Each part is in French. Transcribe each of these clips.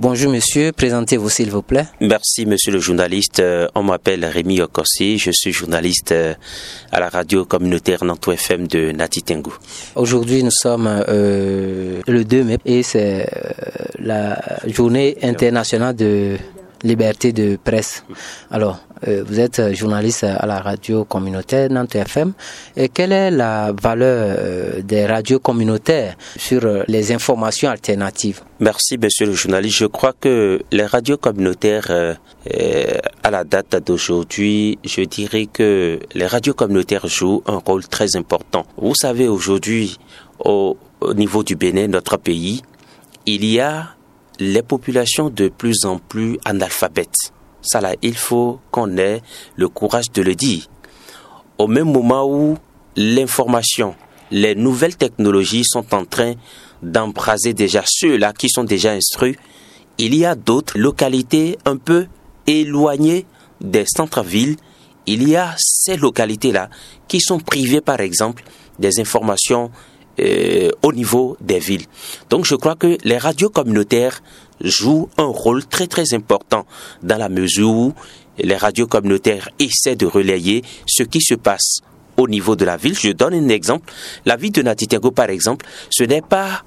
Bonjour monsieur, présentez-vous s'il vous plaît. Merci monsieur le journaliste. Euh, on m'appelle Rémi Okossi, je suis journaliste euh, à la radio communautaire Nantou FM de Natitengu. Aujourd'hui nous sommes euh, le 2 mai et c'est la journée internationale de liberté de presse. Alors, vous êtes journaliste à la radio communautaire Nantes FM. Et quelle est la valeur euh, des radios communautaires sur euh, les informations alternatives? Merci, monsieur le journaliste. Je crois que les radios communautaires, à la date d'aujourd'hui, je dirais que les radios communautaires jouent un rôle très important. Vous savez, aujourd'hui, au, au niveau du Bénin, notre pays, il y a les populations de plus en plus analphabètes. Ça il faut qu'on ait le courage de le dire. Au même moment où l'information, les nouvelles technologies sont en train d'embraser déjà ceux-là qui sont déjà instruits, il y a d'autres localités un peu éloignées des centres-villes. Il y a ces localités-là qui sont privées, par exemple, des informations euh, au niveau des villes. Donc je crois que les radios communautaires jouent un rôle très très important dans la mesure où les radios communautaires essaient de relayer ce qui se passe au niveau de la ville. Je donne un exemple. La ville de Natitengo, par exemple, ce n'est pas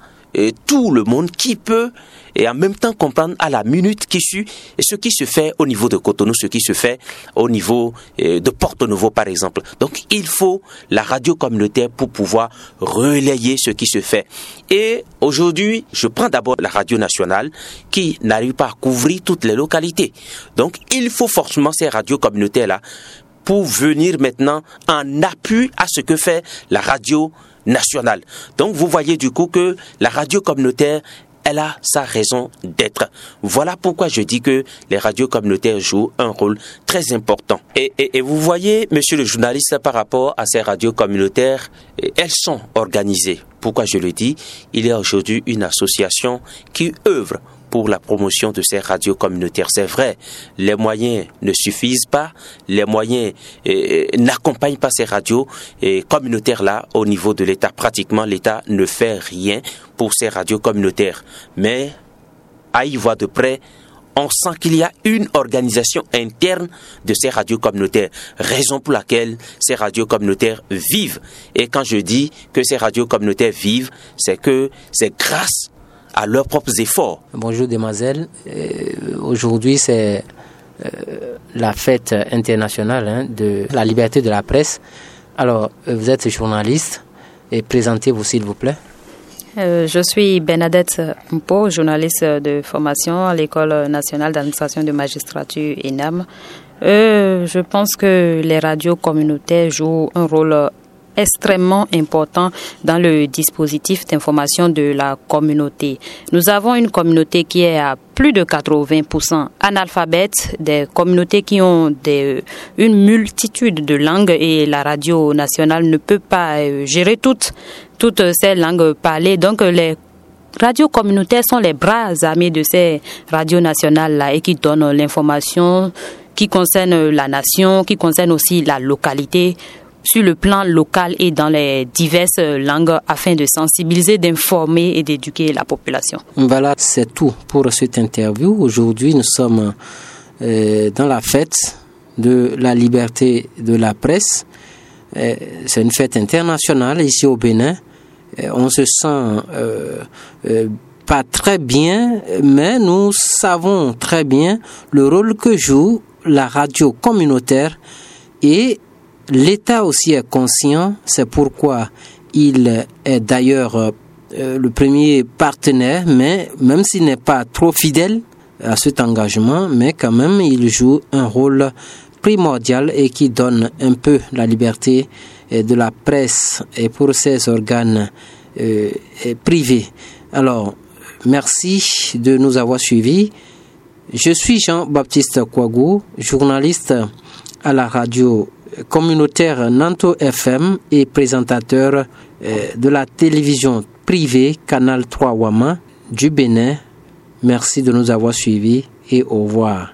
tout le monde qui peut et en même temps comprendre à la minute qui suit ce qui se fait au niveau de Cotonou, ce qui se fait au niveau euh, de Porto Novo par exemple. Donc il faut la radio communautaire pour pouvoir relayer ce qui se fait. Et aujourd'hui, je prends d'abord la radio nationale qui n'arrive pas à couvrir toutes les localités. Donc il faut forcément ces radios communautaires là pour venir maintenant en appui à ce que fait la radio nationale. Donc vous voyez du coup que la radio communautaire elle a sa raison d'être. Voilà pourquoi je dis que les radios communautaires jouent un rôle très important. Et, et, vous voyez, monsieur le journaliste, par rapport à ces radios communautaires, elles sont organisées. Pourquoi je le dis? Il y a aujourd'hui une association qui œuvre pour la promotion de ces radios communautaires. C'est vrai, les moyens ne suffisent pas, les moyens euh, euh, n'accompagnent pas ces radios communautaires-là au niveau de l'État. Pratiquement, l'État ne fait rien pour ces radios communautaires. Mais à y voir de près, on sent qu'il y a une organisation interne de ces radios communautaires, raison pour laquelle ces radios communautaires vivent. Et quand je dis que ces radios communautaires vivent, c'est que c'est grâce à leurs propres efforts. Bonjour demoiselle, euh, aujourd'hui c'est euh, la fête internationale hein, de la liberté de la presse. Alors, euh, vous êtes journaliste et présentez-vous s'il vous plaît. je suis Bernadette Mpo, journaliste de formation à l'École nationale d'administration de magistrature ENAM. je pense que les radios communautaires jouent un rôle extrêmement important dans le dispositif d'information de la communauté. Nous avons une communauté qui est à plus de 80% analphabètes, des communautés qui ont une multitude de langues et la radio nationale ne peut pas euh, gérer toutes, toutes ces langues parlées. Donc les radios communautaires sont les bras armés de ces radios nationales-là et qui donnent l'information qui concerne la nation, qui concerne aussi la localité sur le plan local et dans les diverses langues afin de sensibiliser, d'informer et d'éduquer la population. Voilà, c'est tout pour cette interview. Aujourd'hui, nous sommes euh, dans la fête de la liberté de la presse. Euh, c'est une fête internationale ici au Bénin. Euh, on se sent pas très bien, mais nous savons très bien le rôle que joue la radio communautaire et L'État aussi est conscient, c'est pourquoi il est d'ailleurs euh, le premier partenaire, mais même s'il n'est pas trop fidèle à cet engagement, mais quand même il joue un rôle primordial et qui donne un peu la liberté euh, de la presse et pour ses organes euh, privés. Alors, merci de nous avoir suivis. Je suis Jean-Baptiste Kouagou, journaliste à la radio communautaire Nanto FM et présentateur euh, de la télévision privée Canal 3 Wama du Bénin. Merci de nous avoir suivis et au revoir.